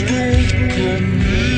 stood for me.